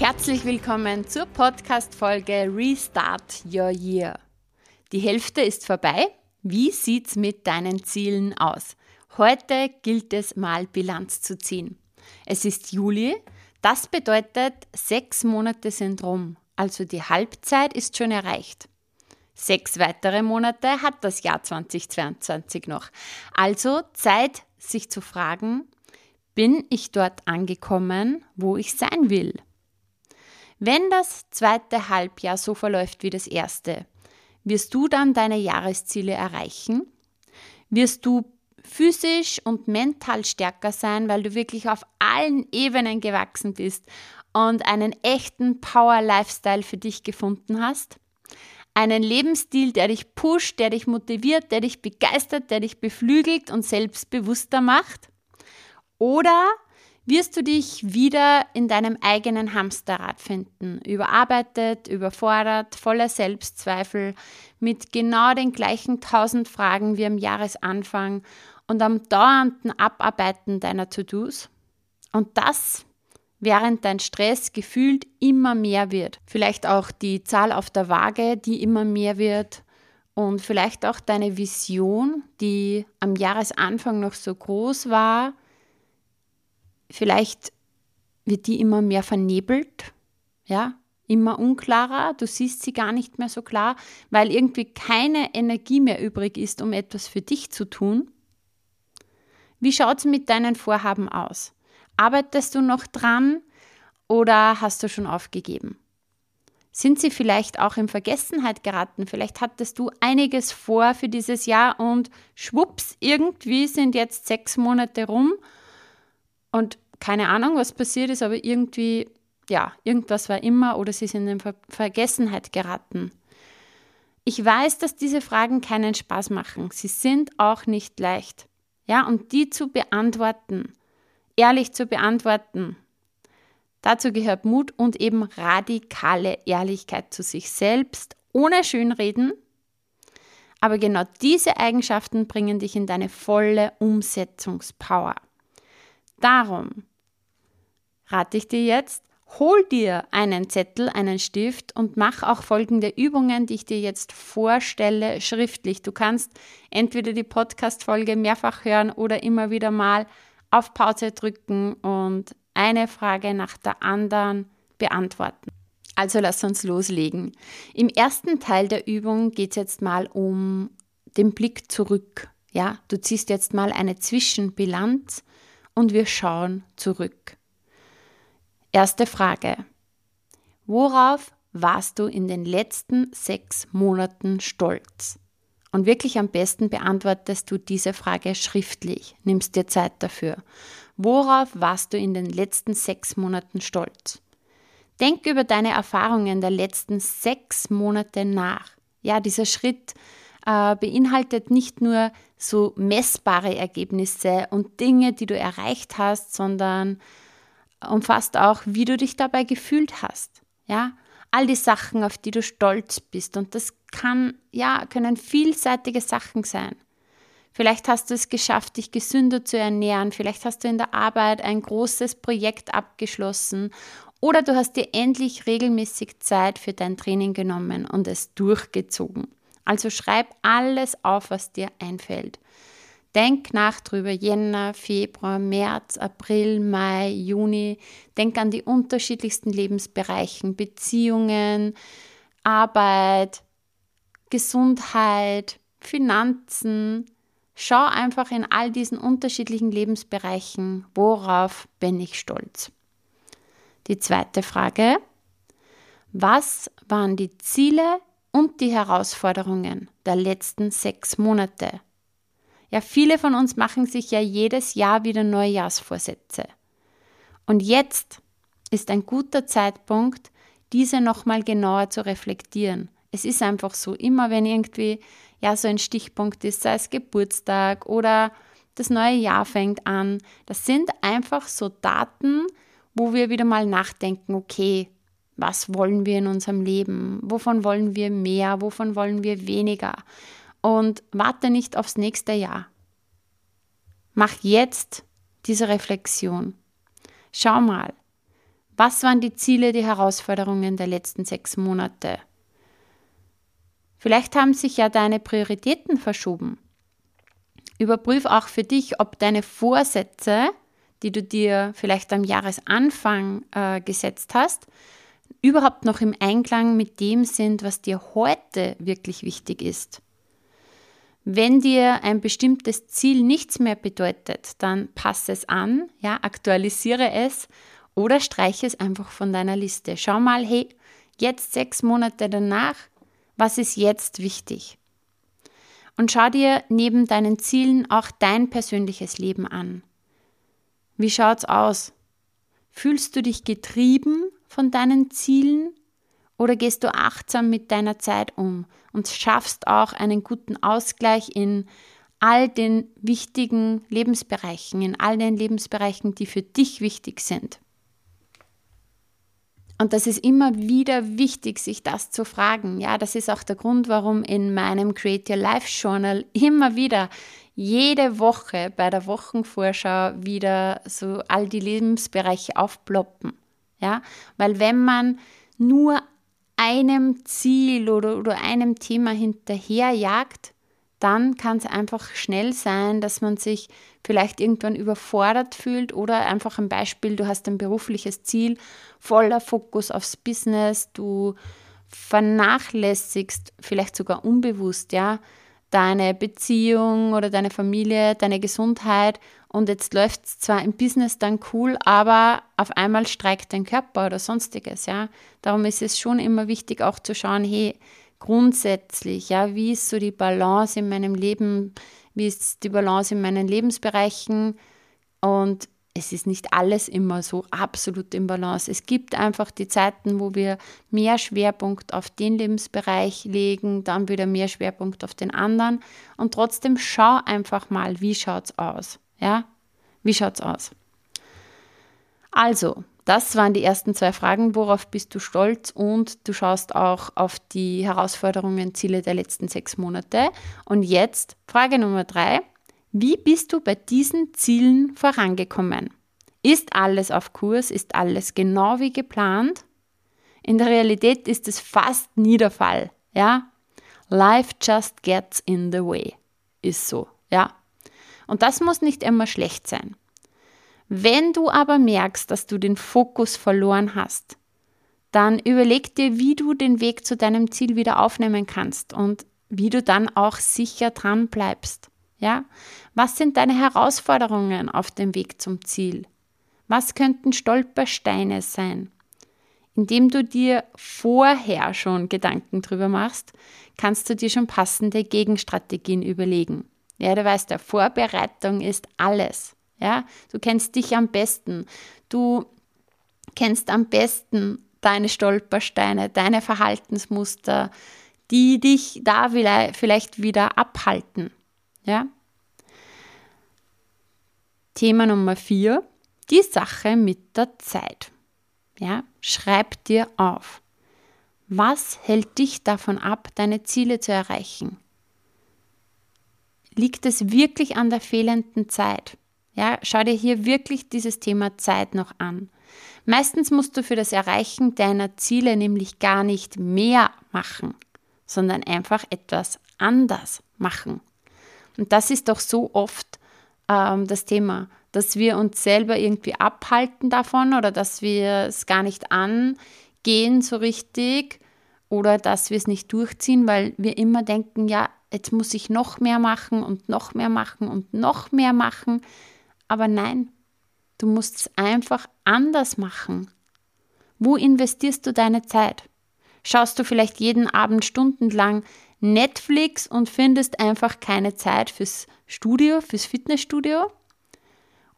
Herzlich willkommen zur Podcast-Folge Restart Your Year. Die Hälfte ist vorbei. Wie sieht's mit deinen Zielen aus? Heute gilt es mal Bilanz zu ziehen. Es ist Juli. Das bedeutet, sechs Monate sind rum. Also die Halbzeit ist schon erreicht. Sechs weitere Monate hat das Jahr 2022 noch. Also Zeit, sich zu fragen, bin ich dort angekommen, wo ich sein will? Wenn das zweite Halbjahr so verläuft wie das erste, wirst du dann deine Jahresziele erreichen? Wirst du physisch und mental stärker sein, weil du wirklich auf allen Ebenen gewachsen bist und einen echten Power-Lifestyle für dich gefunden hast? Einen Lebensstil, der dich pusht, der dich motiviert, der dich begeistert, der dich beflügelt und selbstbewusster macht? Oder wirst du dich wieder in deinem eigenen Hamsterrad finden, überarbeitet, überfordert, voller Selbstzweifel, mit genau den gleichen tausend Fragen wie am Jahresanfang und am dauernden Abarbeiten deiner To-Dos. Und das, während dein Stress gefühlt immer mehr wird. Vielleicht auch die Zahl auf der Waage, die immer mehr wird. Und vielleicht auch deine Vision, die am Jahresanfang noch so groß war, vielleicht wird die immer mehr vernebelt, ja, immer unklarer, du siehst sie gar nicht mehr so klar, weil irgendwie keine Energie mehr übrig ist, um etwas für dich zu tun. Wie schaut es mit deinen Vorhaben aus? Arbeitest du noch dran oder hast du schon aufgegeben? Sind sie vielleicht auch in Vergessenheit geraten? Vielleicht hattest du einiges vor für dieses Jahr und schwupps, irgendwie sind jetzt sechs Monate rum und keine Ahnung, was passiert ist, aber irgendwie, ja, irgendwas war immer oder sie sind in Ver Vergessenheit geraten. Ich weiß, dass diese Fragen keinen Spaß machen. Sie sind auch nicht leicht. Ja, und die zu beantworten, ehrlich zu beantworten, dazu gehört Mut und eben radikale Ehrlichkeit zu sich selbst, ohne Schönreden. Aber genau diese Eigenschaften bringen dich in deine volle Umsetzungspower. Darum rate ich dir jetzt, hol dir einen Zettel, einen Stift und mach auch folgende Übungen, die ich dir jetzt vorstelle, schriftlich. Du kannst entweder die Podcast-Folge mehrfach hören oder immer wieder mal auf Pause drücken und eine Frage nach der anderen beantworten. Also lass uns loslegen. Im ersten Teil der Übung geht es jetzt mal um den Blick zurück. Ja, du ziehst jetzt mal eine Zwischenbilanz und wir schauen zurück. Erste Frage. Worauf warst du in den letzten sechs Monaten stolz? Und wirklich am besten beantwortest du diese Frage schriftlich, nimmst dir Zeit dafür. Worauf warst du in den letzten sechs Monaten stolz? Denk über deine Erfahrungen der letzten sechs Monate nach. Ja, dieser Schritt äh, beinhaltet nicht nur so messbare Ergebnisse und Dinge, die du erreicht hast, sondern umfasst auch, wie du dich dabei gefühlt hast. Ja, all die Sachen, auf die du stolz bist. Und das kann, ja, können vielseitige Sachen sein. Vielleicht hast du es geschafft, dich gesünder zu ernähren. Vielleicht hast du in der Arbeit ein großes Projekt abgeschlossen. Oder du hast dir endlich regelmäßig Zeit für dein Training genommen und es durchgezogen. Also schreib alles auf, was dir einfällt. Denk nach drüber, Jänner, Februar, März, April, Mai, Juni. Denk an die unterschiedlichsten Lebensbereichen, Beziehungen, Arbeit, Gesundheit, Finanzen. Schau einfach in all diesen unterschiedlichen Lebensbereichen, worauf bin ich stolz. Die zweite Frage, was waren die Ziele und die Herausforderungen der letzten sechs Monate? Ja, viele von uns machen sich ja jedes Jahr wieder Neujahrsvorsätze. Und jetzt ist ein guter Zeitpunkt, diese nochmal genauer zu reflektieren. Es ist einfach so, immer wenn irgendwie ja so ein Stichpunkt ist, sei es Geburtstag oder das neue Jahr fängt an, das sind einfach so Daten, wo wir wieder mal nachdenken, okay, was wollen wir in unserem Leben? Wovon wollen wir mehr? Wovon wollen wir weniger? Und warte nicht aufs nächste Jahr. Mach jetzt diese Reflexion. Schau mal, was waren die Ziele, die Herausforderungen der letzten sechs Monate? Vielleicht haben sich ja deine Prioritäten verschoben. Überprüf auch für dich, ob deine Vorsätze, die du dir vielleicht am Jahresanfang äh, gesetzt hast, überhaupt noch im Einklang mit dem sind, was dir heute wirklich wichtig ist. Wenn dir ein bestimmtes Ziel nichts mehr bedeutet, dann passe es an, ja, aktualisiere es oder streiche es einfach von deiner Liste. Schau mal, hey, jetzt sechs Monate danach, was ist jetzt wichtig? Und schau dir neben deinen Zielen auch dein persönliches Leben an. Wie schaut's aus? Fühlst du dich getrieben von deinen Zielen oder gehst du achtsam mit deiner Zeit um und schaffst auch einen guten Ausgleich in all den wichtigen Lebensbereichen, in all den Lebensbereichen, die für dich wichtig sind? Und das ist immer wieder wichtig, sich das zu fragen. Ja, das ist auch der Grund, warum in meinem Create Your Life Journal immer wieder jede Woche bei der Wochenvorschau wieder so all die Lebensbereiche aufploppen. Ja, weil wenn man nur einem Ziel oder, oder einem Thema hinterherjagt, dann kann es einfach schnell sein, dass man sich vielleicht irgendwann überfordert fühlt oder einfach ein Beispiel, du hast ein berufliches Ziel, voller Fokus aufs Business, du vernachlässigst vielleicht sogar unbewusst, ja, deine Beziehung oder deine Familie, deine Gesundheit. Und jetzt läuft es zwar im Business dann cool, aber auf einmal streikt dein Körper oder sonstiges, ja. Darum ist es schon immer wichtig auch zu schauen, hey, grundsätzlich, ja, wie ist so die Balance in meinem Leben, wie ist die Balance in meinen Lebensbereichen? Und es ist nicht alles immer so absolut im Balance. Es gibt einfach die Zeiten, wo wir mehr Schwerpunkt auf den Lebensbereich legen, dann wieder mehr Schwerpunkt auf den anderen. Und trotzdem schau einfach mal, wie schaut es aus. Ja? Wie schaut es aus? Also, das waren die ersten zwei Fragen. Worauf bist du stolz? Und du schaust auch auf die Herausforderungen, Ziele der letzten sechs Monate. Und jetzt Frage Nummer drei. Wie bist du bei diesen Zielen vorangekommen? Ist alles auf Kurs? Ist alles genau wie geplant? In der Realität ist es fast nie der Fall, ja? Life just gets in the way. Ist so, ja? Und das muss nicht immer schlecht sein. Wenn du aber merkst, dass du den Fokus verloren hast, dann überleg dir, wie du den Weg zu deinem Ziel wieder aufnehmen kannst und wie du dann auch sicher dran bleibst. Ja? Was sind deine Herausforderungen auf dem Weg zum Ziel? Was könnten Stolpersteine sein? Indem du dir vorher schon Gedanken drüber machst, kannst du dir schon passende Gegenstrategien überlegen. Ja, du weißt ja, Vorbereitung ist alles. Ja, du kennst dich am besten. Du kennst am besten deine Stolpersteine, deine Verhaltensmuster, die dich da vielleicht wieder abhalten. Ja? Thema Nummer vier, die Sache mit der Zeit. Ja? Schreib dir auf. Was hält dich davon ab, deine Ziele zu erreichen? Liegt es wirklich an der fehlenden Zeit? Ja, schau dir hier wirklich dieses Thema Zeit noch an. Meistens musst du für das Erreichen deiner Ziele nämlich gar nicht mehr machen, sondern einfach etwas anders machen. Und das ist doch so oft ähm, das Thema, dass wir uns selber irgendwie abhalten davon oder dass wir es gar nicht angehen so richtig oder dass wir es nicht durchziehen, weil wir immer denken, ja, jetzt muss ich noch mehr machen und noch mehr machen und noch mehr machen. Aber nein, du musst es einfach anders machen. Wo investierst du deine Zeit? Schaust du vielleicht jeden Abend stundenlang Netflix und findest einfach keine Zeit fürs Studio, fürs Fitnessstudio?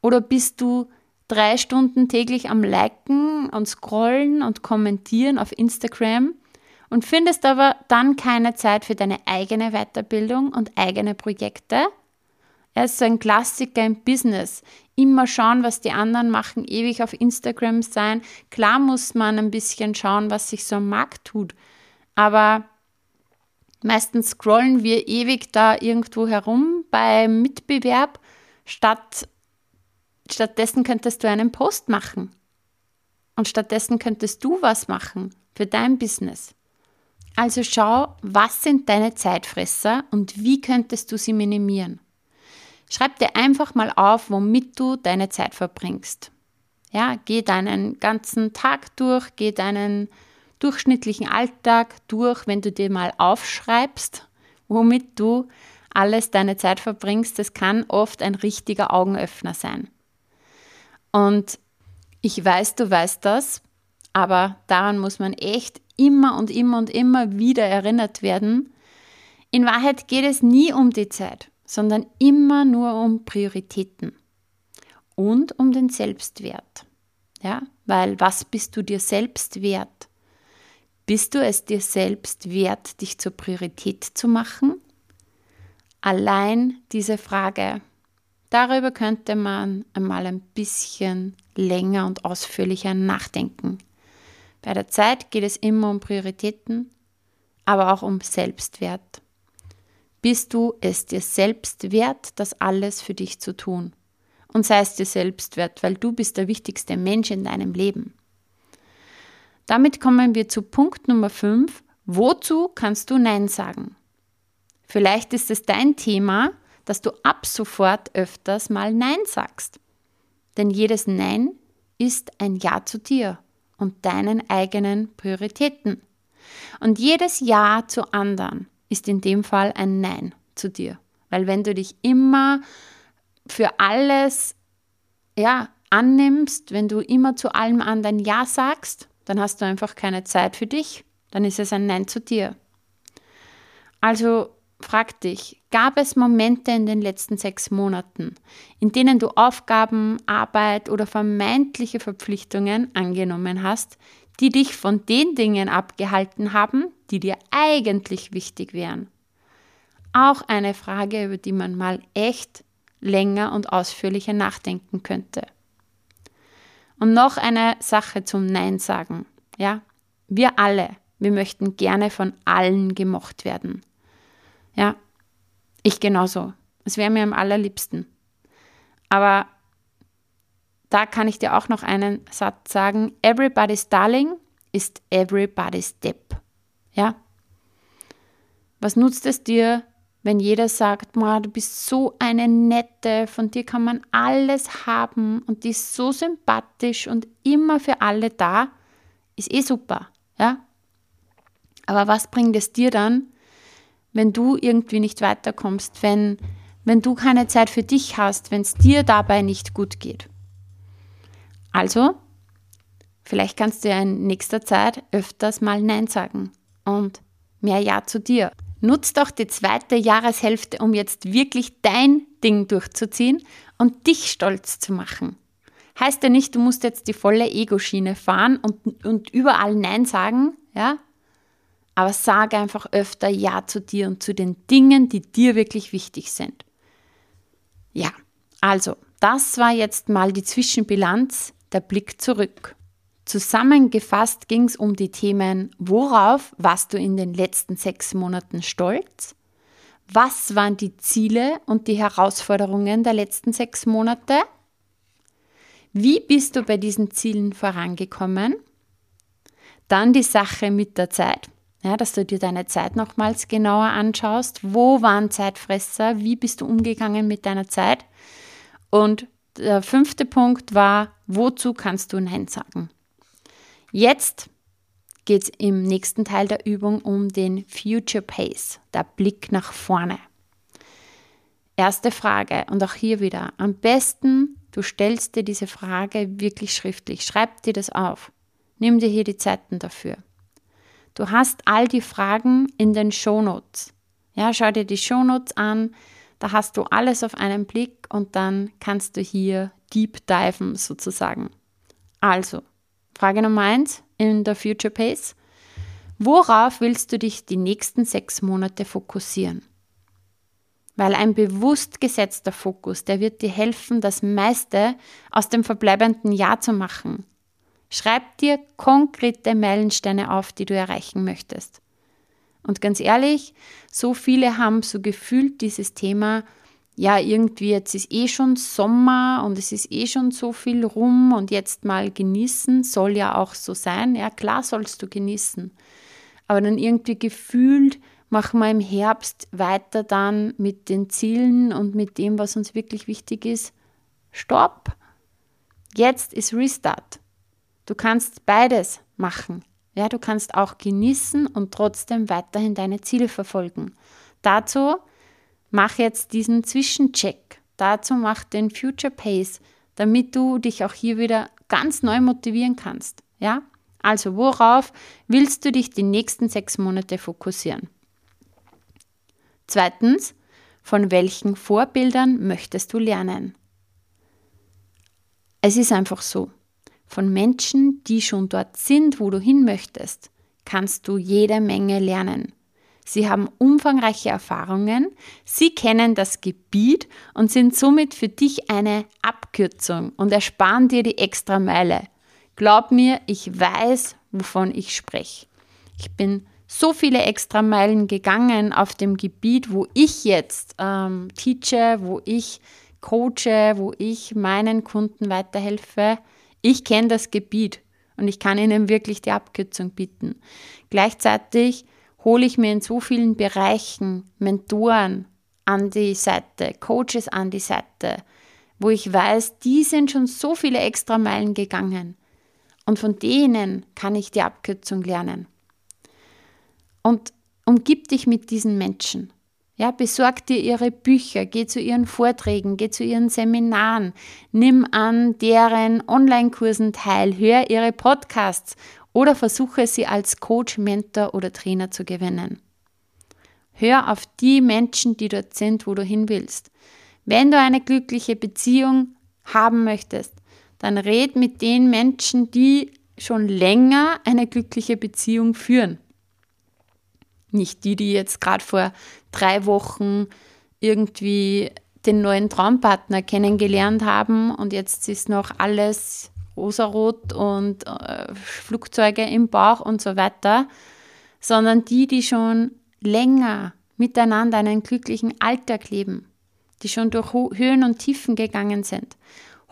Oder bist du drei Stunden täglich am Liken und Scrollen und Kommentieren auf Instagram und findest aber dann keine Zeit für deine eigene Weiterbildung und eigene Projekte. Er ist so ein Klassiker im Business. Immer schauen, was die anderen machen, ewig auf Instagram sein. Klar muss man ein bisschen schauen, was sich so am Markt tut. Aber meistens scrollen wir ewig da irgendwo herum beim Mitbewerb, statt stattdessen könntest du einen Post machen. Und stattdessen könntest du was machen für dein Business. Also schau, was sind deine Zeitfresser und wie könntest du sie minimieren. Schreib dir einfach mal auf, womit du deine Zeit verbringst. Ja, geh deinen ganzen Tag durch, geh deinen durchschnittlichen Alltag durch, wenn du dir mal aufschreibst, womit du alles deine Zeit verbringst. Das kann oft ein richtiger Augenöffner sein. Und ich weiß, du weißt das, aber daran muss man echt immer und immer und immer wieder erinnert werden. In Wahrheit geht es nie um die Zeit sondern immer nur um Prioritäten und um den Selbstwert. Ja, weil was bist du dir selbst wert? Bist du es dir selbst wert, dich zur Priorität zu machen? Allein diese Frage, darüber könnte man einmal ein bisschen länger und ausführlicher nachdenken. Bei der Zeit geht es immer um Prioritäten, aber auch um Selbstwert. Bist du es dir selbst wert, das alles für dich zu tun? Und sei es dir selbst wert, weil du bist der wichtigste Mensch in deinem Leben. Damit kommen wir zu Punkt Nummer 5. Wozu kannst du Nein sagen? Vielleicht ist es dein Thema, dass du ab sofort öfters mal Nein sagst. Denn jedes Nein ist ein Ja zu dir und deinen eigenen Prioritäten. Und jedes Ja zu anderen ist in dem Fall ein Nein zu dir. Weil wenn du dich immer für alles ja, annimmst, wenn du immer zu allem anderen Ja sagst, dann hast du einfach keine Zeit für dich, dann ist es ein Nein zu dir. Also frag dich, gab es Momente in den letzten sechs Monaten, in denen du Aufgaben, Arbeit oder vermeintliche Verpflichtungen angenommen hast, die dich von den Dingen abgehalten haben, die dir eigentlich wichtig wären. Auch eine Frage, über die man mal echt länger und ausführlicher nachdenken könnte. Und noch eine Sache zum Nein sagen. Ja, wir alle, wir möchten gerne von allen gemocht werden. Ja, ich genauso. Es wäre mir am allerliebsten. Aber da kann ich dir auch noch einen Satz sagen. Everybody's Darling ist everybody's Depp. Ja? Was nutzt es dir, wenn jeder sagt, du bist so eine nette, von dir kann man alles haben und die ist so sympathisch und immer für alle da, ist eh super, ja? Aber was bringt es dir dann, wenn du irgendwie nicht weiterkommst, wenn, wenn du keine Zeit für dich hast, wenn es dir dabei nicht gut geht? Also, vielleicht kannst du ja in nächster Zeit öfters mal Nein sagen und mehr Ja zu dir. Nutz doch die zweite Jahreshälfte, um jetzt wirklich dein Ding durchzuziehen und dich stolz zu machen. Heißt ja nicht, du musst jetzt die volle Ego-Schiene fahren und, und überall Nein sagen, ja? Aber sag einfach öfter Ja zu dir und zu den Dingen, die dir wirklich wichtig sind. Ja, also, das war jetzt mal die Zwischenbilanz der Blick zurück. Zusammengefasst ging es um die Themen, worauf warst du in den letzten sechs Monaten stolz? Was waren die Ziele und die Herausforderungen der letzten sechs Monate? Wie bist du bei diesen Zielen vorangekommen? Dann die Sache mit der Zeit, ja, dass du dir deine Zeit nochmals genauer anschaust. Wo waren Zeitfresser? Wie bist du umgegangen mit deiner Zeit? Und der fünfte Punkt war, wozu kannst du Nein sagen? Jetzt geht es im nächsten Teil der Übung um den Future Pace, der Blick nach vorne. Erste Frage und auch hier wieder, am besten du stellst dir diese Frage wirklich schriftlich, schreib dir das auf, nimm dir hier die Zeiten dafür. Du hast all die Fragen in den Shownotes. Ja, schau dir die Shownotes an, da hast du alles auf einen Blick und dann kannst du hier deep diven sozusagen. Also, Frage Nummer eins in der Future Pace. Worauf willst du dich die nächsten sechs Monate fokussieren? Weil ein bewusst gesetzter Fokus, der wird dir helfen, das meiste aus dem verbleibenden Jahr zu machen. Schreib dir konkrete Meilensteine auf, die du erreichen möchtest. Und ganz ehrlich, so viele haben so gefühlt dieses Thema, ja, irgendwie jetzt ist eh schon Sommer und es ist eh schon so viel rum und jetzt mal genießen, soll ja auch so sein. Ja, klar sollst du genießen. Aber dann irgendwie gefühlt machen wir im Herbst weiter dann mit den Zielen und mit dem, was uns wirklich wichtig ist. Stopp! Jetzt ist Restart. Du kannst beides machen. Ja, du kannst auch genießen und trotzdem weiterhin deine Ziele verfolgen. Dazu mach jetzt diesen Zwischencheck. Dazu mach den Future Pace, damit du dich auch hier wieder ganz neu motivieren kannst. Ja? Also worauf willst du dich die nächsten sechs Monate fokussieren? Zweitens, von welchen Vorbildern möchtest du lernen? Es ist einfach so. Von Menschen, die schon dort sind, wo du hin möchtest, kannst du jede Menge lernen. Sie haben umfangreiche Erfahrungen, sie kennen das Gebiet und sind somit für dich eine Abkürzung und ersparen dir die extra Meile. Glaub mir, ich weiß, wovon ich spreche. Ich bin so viele extra Meilen gegangen auf dem Gebiet, wo ich jetzt ähm, teache, wo ich coache, wo ich meinen Kunden weiterhelfe. Ich kenne das Gebiet und ich kann ihnen wirklich die Abkürzung bieten. Gleichzeitig hole ich mir in so vielen Bereichen Mentoren an die Seite, Coaches an die Seite, wo ich weiß, die sind schon so viele extra Meilen gegangen. Und von denen kann ich die Abkürzung lernen. Und umgib dich mit diesen Menschen. Ja, besorg dir ihre Bücher, geh zu ihren Vorträgen, geh zu ihren Seminaren, nimm an deren Online-Kursen teil, hör ihre Podcasts oder versuche sie als Coach, Mentor oder Trainer zu gewinnen. Hör auf die Menschen, die dort sind, wo du hin willst. Wenn du eine glückliche Beziehung haben möchtest, dann red mit den Menschen, die schon länger eine glückliche Beziehung führen. Nicht die, die jetzt gerade vor drei Wochen irgendwie den neuen Traumpartner kennengelernt haben und jetzt ist noch alles rosarot und äh, Flugzeuge im Bauch und so weiter, sondern die, die schon länger miteinander einen glücklichen Alltag leben, die schon durch Höhen und Tiefen gegangen sind.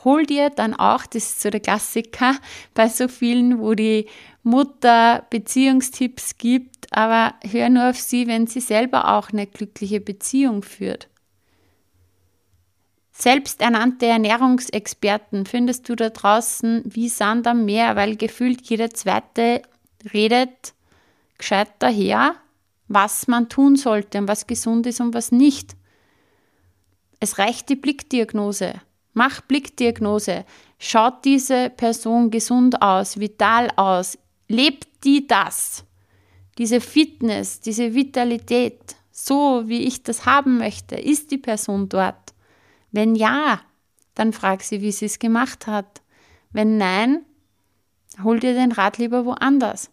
Hol dir dann auch, das ist so der Klassiker bei so vielen, wo die Mutter Beziehungstipps gibt, aber hör nur auf sie, wenn sie selber auch eine glückliche Beziehung führt. Selbsternannte Ernährungsexperten findest du da draußen wie Sand am Meer, weil gefühlt jeder zweite redet gescheit daher, was man tun sollte und was gesund ist und was nicht. Es reicht die Blickdiagnose. Mach Blickdiagnose. Schaut diese Person gesund aus, vital aus? Lebt die das? Diese Fitness, diese Vitalität, so wie ich das haben möchte, ist die Person dort? Wenn ja, dann frag sie, wie sie es gemacht hat. Wenn nein, hol dir den Rat lieber woanders.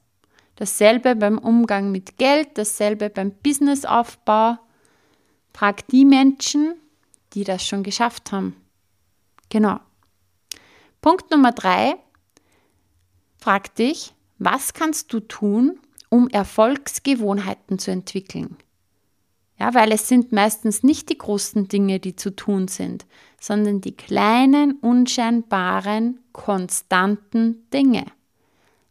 Dasselbe beim Umgang mit Geld, dasselbe beim Businessaufbau. Frag die Menschen, die das schon geschafft haben. Genau. Punkt Nummer drei. Frag dich, was kannst du tun, um Erfolgsgewohnheiten zu entwickeln? Ja, weil es sind meistens nicht die großen Dinge, die zu tun sind, sondern die kleinen, unscheinbaren, konstanten Dinge.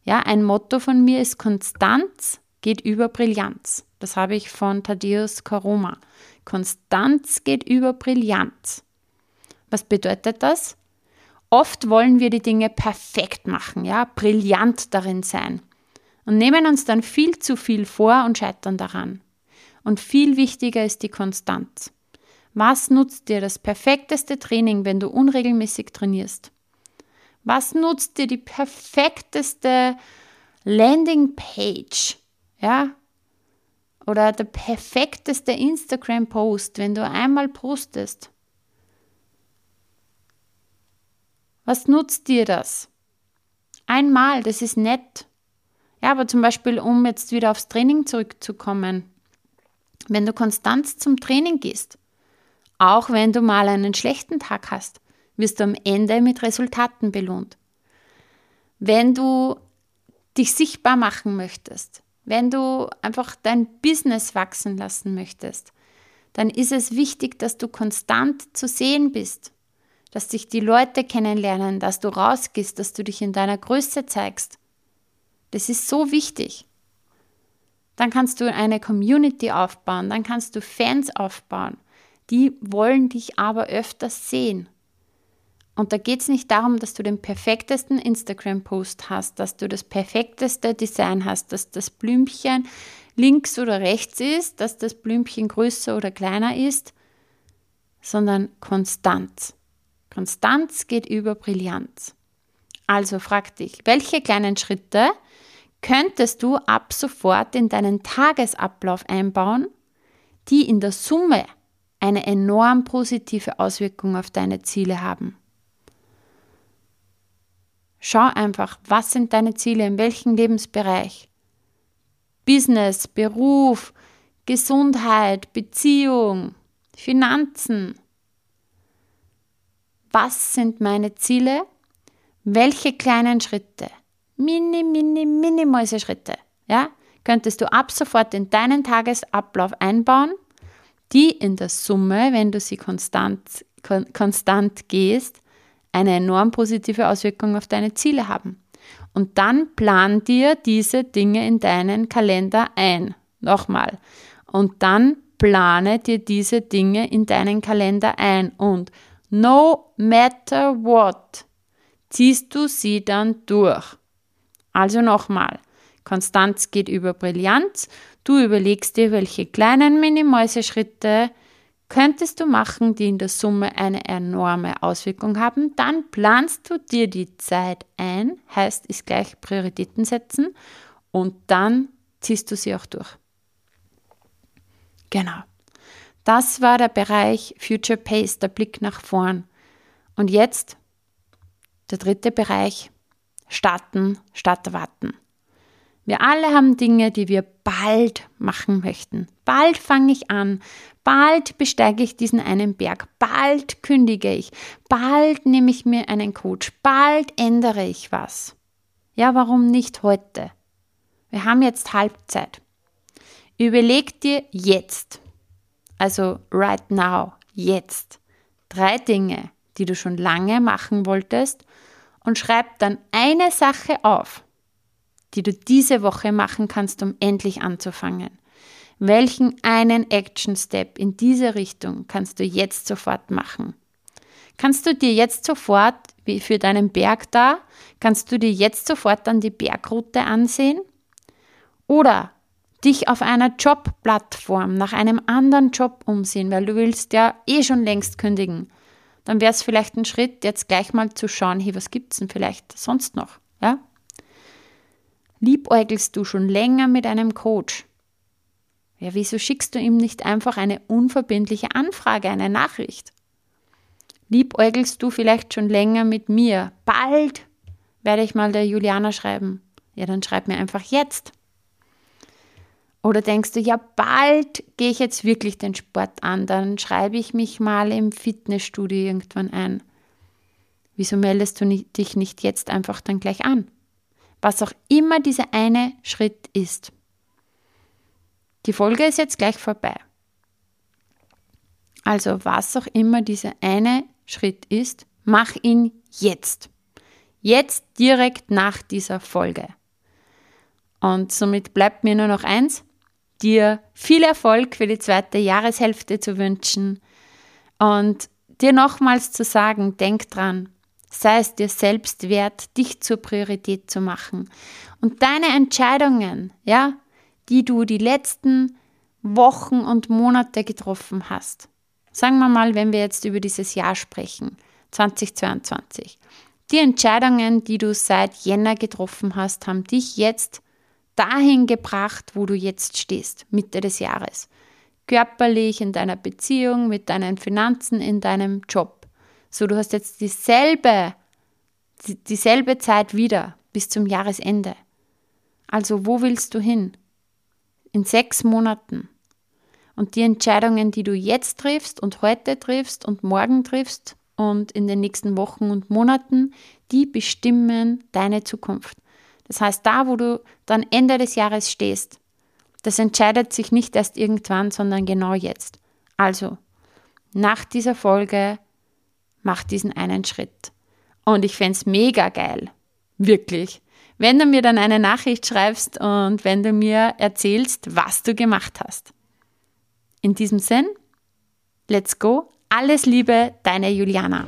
Ja, ein Motto von mir ist Konstanz geht über Brillanz. Das habe ich von Thaddeus Karoma. Konstanz geht über Brillanz. Was bedeutet das? Oft wollen wir die Dinge perfekt machen, ja, brillant darin sein und nehmen uns dann viel zu viel vor und scheitern daran. Und viel wichtiger ist die Konstanz. Was nutzt dir das perfekteste Training, wenn du unregelmäßig trainierst? Was nutzt dir die perfekteste Landingpage? Ja? Oder der perfekteste Instagram-Post, wenn du einmal postest? Was nutzt dir das? Einmal, das ist nett. Ja, aber zum Beispiel, um jetzt wieder aufs Training zurückzukommen, wenn du konstant zum Training gehst, auch wenn du mal einen schlechten Tag hast, wirst du am Ende mit Resultaten belohnt. Wenn du dich sichtbar machen möchtest, wenn du einfach dein Business wachsen lassen möchtest, dann ist es wichtig, dass du konstant zu sehen bist, dass dich die Leute kennenlernen, dass du rausgehst, dass du dich in deiner Größe zeigst. Das ist so wichtig. Dann kannst du eine Community aufbauen, dann kannst du Fans aufbauen. Die wollen dich aber öfters sehen. Und da geht es nicht darum, dass du den perfektesten Instagram-Post hast, dass du das perfekteste Design hast, dass das Blümchen links oder rechts ist, dass das Blümchen größer oder kleiner ist, sondern Konstanz. Konstanz geht über Brillanz. Also frag dich, welche kleinen Schritte könntest du ab sofort in deinen Tagesablauf einbauen, die in der Summe eine enorm positive Auswirkung auf deine Ziele haben. Schau einfach, was sind deine Ziele, in welchem Lebensbereich. Business, Beruf, Gesundheit, Beziehung, Finanzen. Was sind meine Ziele? Welche kleinen Schritte, mini, mini, minimalste Schritte, ja, könntest du ab sofort in deinen Tagesablauf einbauen, die in der Summe, wenn du sie konstant, kon konstant gehst, eine enorm positive Auswirkung auf deine Ziele haben. Und dann plan dir diese Dinge in deinen Kalender ein. Nochmal. Und dann plane dir diese Dinge in deinen Kalender ein. Und no matter what, ziehst du sie dann durch. Also nochmal. Konstanz geht über Brillanz. Du überlegst dir, welche kleinen Minimäuse-Schritte könntest du machen, die in der Summe eine enorme Auswirkung haben, dann planst du dir die Zeit ein, heißt ist gleich Prioritäten setzen und dann ziehst du sie auch durch. Genau. Das war der Bereich Future Pace, der Blick nach vorn. Und jetzt der dritte Bereich, starten statt warten. Wir alle haben Dinge, die wir bald machen möchten. Bald fange ich an, bald besteige ich diesen einen Berg, bald kündige ich, bald nehme ich mir einen Coach, bald ändere ich was. Ja, warum nicht heute? Wir haben jetzt Halbzeit. Überleg dir jetzt, also right now, jetzt, drei Dinge, die du schon lange machen wolltest und schreib dann eine Sache auf die du diese Woche machen kannst, um endlich anzufangen? Welchen einen Action Step in diese Richtung kannst du jetzt sofort machen? Kannst du dir jetzt sofort, wie für deinen Berg da, kannst du dir jetzt sofort dann die Bergroute ansehen? Oder dich auf einer Jobplattform nach einem anderen Job umsehen, weil du willst ja eh schon längst kündigen. Dann wäre es vielleicht ein Schritt, jetzt gleich mal zu schauen, hey, was gibt es denn vielleicht sonst noch? Ja? Liebäugelst du schon länger mit einem Coach? Ja, wieso schickst du ihm nicht einfach eine unverbindliche Anfrage, eine Nachricht? Liebäugelst du vielleicht schon länger mit mir? Bald werde ich mal der Juliana schreiben. Ja, dann schreib mir einfach jetzt. Oder denkst du, ja, bald gehe ich jetzt wirklich den Sport an, dann schreibe ich mich mal im Fitnessstudio irgendwann ein. Wieso meldest du dich nicht jetzt einfach dann gleich an? was auch immer dieser eine Schritt ist. Die Folge ist jetzt gleich vorbei. Also was auch immer dieser eine Schritt ist, mach ihn jetzt. Jetzt direkt nach dieser Folge. Und somit bleibt mir nur noch eins, dir viel Erfolg für die zweite Jahreshälfte zu wünschen und dir nochmals zu sagen, denk dran, Sei es dir selbst wert, dich zur Priorität zu machen. Und deine Entscheidungen, ja, die du die letzten Wochen und Monate getroffen hast. Sagen wir mal, wenn wir jetzt über dieses Jahr sprechen, 2022. Die Entscheidungen, die du seit Jänner getroffen hast, haben dich jetzt dahin gebracht, wo du jetzt stehst, Mitte des Jahres. Körperlich, in deiner Beziehung, mit deinen Finanzen, in deinem Job. So, du hast jetzt dieselbe, dieselbe Zeit wieder bis zum Jahresende. Also wo willst du hin? In sechs Monaten. Und die Entscheidungen, die du jetzt triffst und heute triffst und morgen triffst und in den nächsten Wochen und Monaten, die bestimmen deine Zukunft. Das heißt, da, wo du dann Ende des Jahres stehst, das entscheidet sich nicht erst irgendwann, sondern genau jetzt. Also, nach dieser Folge, mach diesen einen Schritt. Und ich fände es mega geil. Wirklich. Wenn du mir dann eine Nachricht schreibst und wenn du mir erzählst, was du gemacht hast. In diesem Sinn, let's go. Alles Liebe, deine Juliana.